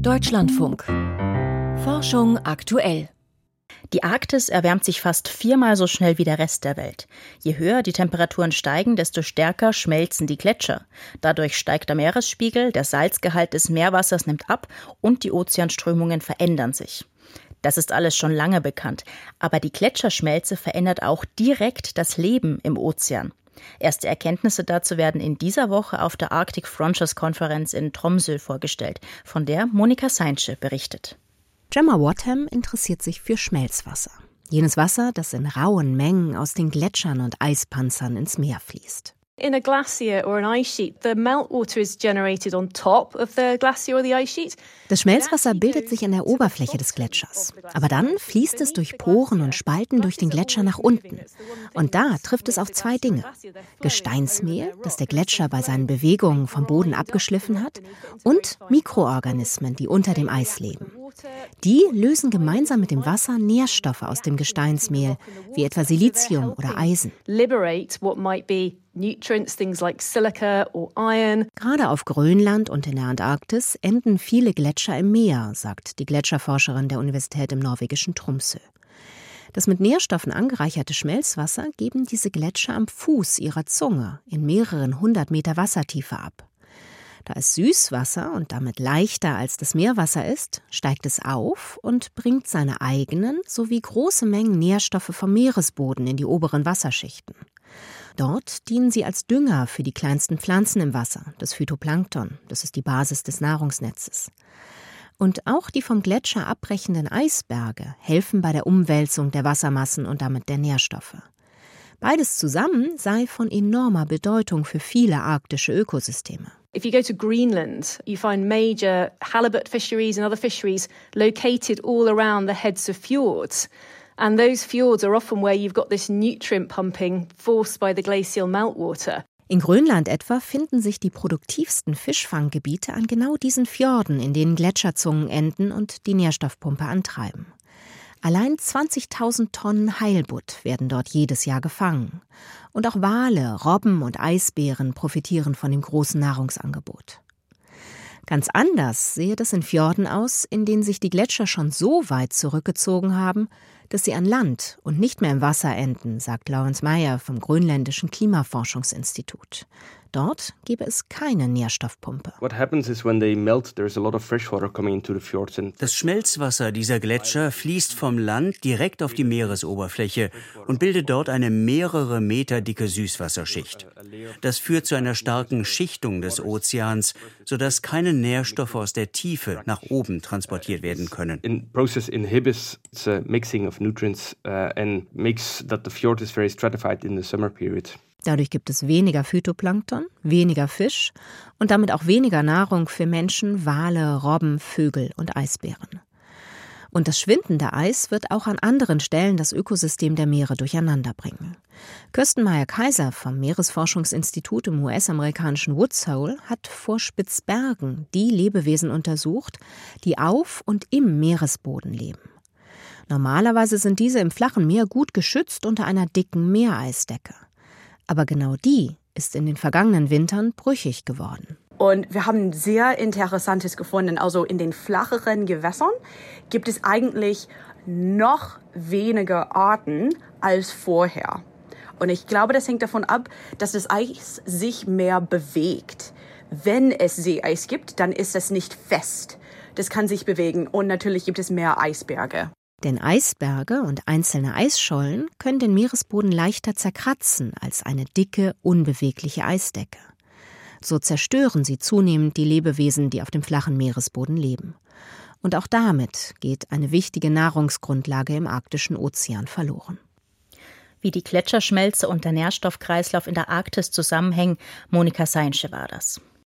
Deutschlandfunk. Forschung aktuell. Die Arktis erwärmt sich fast viermal so schnell wie der Rest der Welt. Je höher die Temperaturen steigen, desto stärker schmelzen die Gletscher. Dadurch steigt der Meeresspiegel, der Salzgehalt des Meerwassers nimmt ab und die Ozeanströmungen verändern sich. Das ist alles schon lange bekannt, aber die Gletscherschmelze verändert auch direkt das Leben im Ozean. Erste Erkenntnisse dazu werden in dieser Woche auf der Arctic Frontiers Konferenz in Tromsø vorgestellt, von der Monika Seinsche berichtet. Gemma Watham interessiert sich für Schmelzwasser. Jenes Wasser, das in rauen Mengen aus den Gletschern und Eispanzern ins Meer fließt. In a glacier or an ice sheet, the meltwater is generated on top of the glacier or the ice sheet. Das Schmelzwasser bildet sich an der Oberfläche des Gletschers. Aber dann fließt es durch Poren und Spalten durch den Gletscher nach unten. Und da trifft es auf zwei Dinge. Gesteinsmehl, das der Gletscher bei seinen Bewegungen vom Boden abgeschliffen hat, und Mikroorganismen, die unter dem Eis leben. Die lösen gemeinsam mit dem Wasser Nährstoffe aus dem Gesteinsmehl, wie etwa Silizium oder Eisen. Gerade auf Grönland und in der Antarktis enden viele Gletscher im Meer, sagt die Gletscherforscherin der Universität im norwegischen Tromsø. Das mit Nährstoffen angereicherte Schmelzwasser geben diese Gletscher am Fuß ihrer Zunge in mehreren hundert Meter Wassertiefe ab. Da es Süßwasser und damit leichter als das Meerwasser ist, steigt es auf und bringt seine eigenen sowie große Mengen Nährstoffe vom Meeresboden in die oberen Wasserschichten. Dort dienen sie als Dünger für die kleinsten Pflanzen im Wasser, das Phytoplankton, das ist die Basis des Nahrungsnetzes. Und auch die vom Gletscher abbrechenden Eisberge helfen bei der Umwälzung der Wassermassen und damit der Nährstoffe. Beides zusammen sei von enormer Bedeutung für viele arktische Ökosysteme. If you go to Greenland, you find major halibut fisheries and other fisheries located all around the heads of fjords. And those fjords are often where you've got this nutrient pumping forced by the glacial meltwater. In Grönland etwa finden sich die produktivsten Fischfanggebiete an genau diesen Fjorden, in denen Gletscherzungen enden und die Nährstoffpumpe antreiben. Allein 20.000 Tonnen Heilbutt werden dort jedes Jahr gefangen. Und auch Wale, Robben und Eisbären profitieren von dem großen Nahrungsangebot. Ganz anders sehe das in Fjorden aus, in denen sich die Gletscher schon so weit zurückgezogen haben, dass sie an Land und nicht mehr im Wasser enden, sagt Lawrence Meyer vom Grönländischen Klimaforschungsinstitut. Dort gäbe es keine Nährstoffpumpe. Das Schmelzwasser dieser Gletscher fließt vom Land direkt auf die Meeresoberfläche und bildet dort eine mehrere Meter dicke Süßwasserschicht. Das führt zu einer starken Schichtung des Ozeans, sodass keine Nährstoffe aus der Tiefe nach oben transportiert werden können. In process inhibits the mixing of nutrients uh, and makes that the fjord is very stratified in the summer period. Dadurch gibt es weniger Phytoplankton, weniger Fisch und damit auch weniger Nahrung für Menschen, Wale, Robben, Vögel und Eisbären. Und das schwindende Eis wird auch an anderen Stellen das Ökosystem der Meere durcheinanderbringen. Kirsten Meyer-Kaiser vom Meeresforschungsinstitut im US-amerikanischen Woods Hole hat vor Spitzbergen die Lebewesen untersucht, die auf und im Meeresboden leben. Normalerweise sind diese im flachen Meer gut geschützt unter einer dicken Meereisdecke. Aber genau die ist in den vergangenen Wintern brüchig geworden. Und wir haben sehr Interessantes gefunden. Also in den flacheren Gewässern gibt es eigentlich noch weniger Arten als vorher. Und ich glaube, das hängt davon ab, dass das Eis sich mehr bewegt. Wenn es Seeeis gibt, dann ist es nicht fest. Das kann sich bewegen und natürlich gibt es mehr Eisberge. Denn Eisberge und einzelne Eisschollen können den Meeresboden leichter zerkratzen als eine dicke, unbewegliche Eisdecke. So zerstören sie zunehmend die Lebewesen, die auf dem flachen Meeresboden leben. Und auch damit geht eine wichtige Nahrungsgrundlage im arktischen Ozean verloren. Wie die Gletscherschmelze und der Nährstoffkreislauf in der Arktis zusammenhängen, Monika Seinsche war das.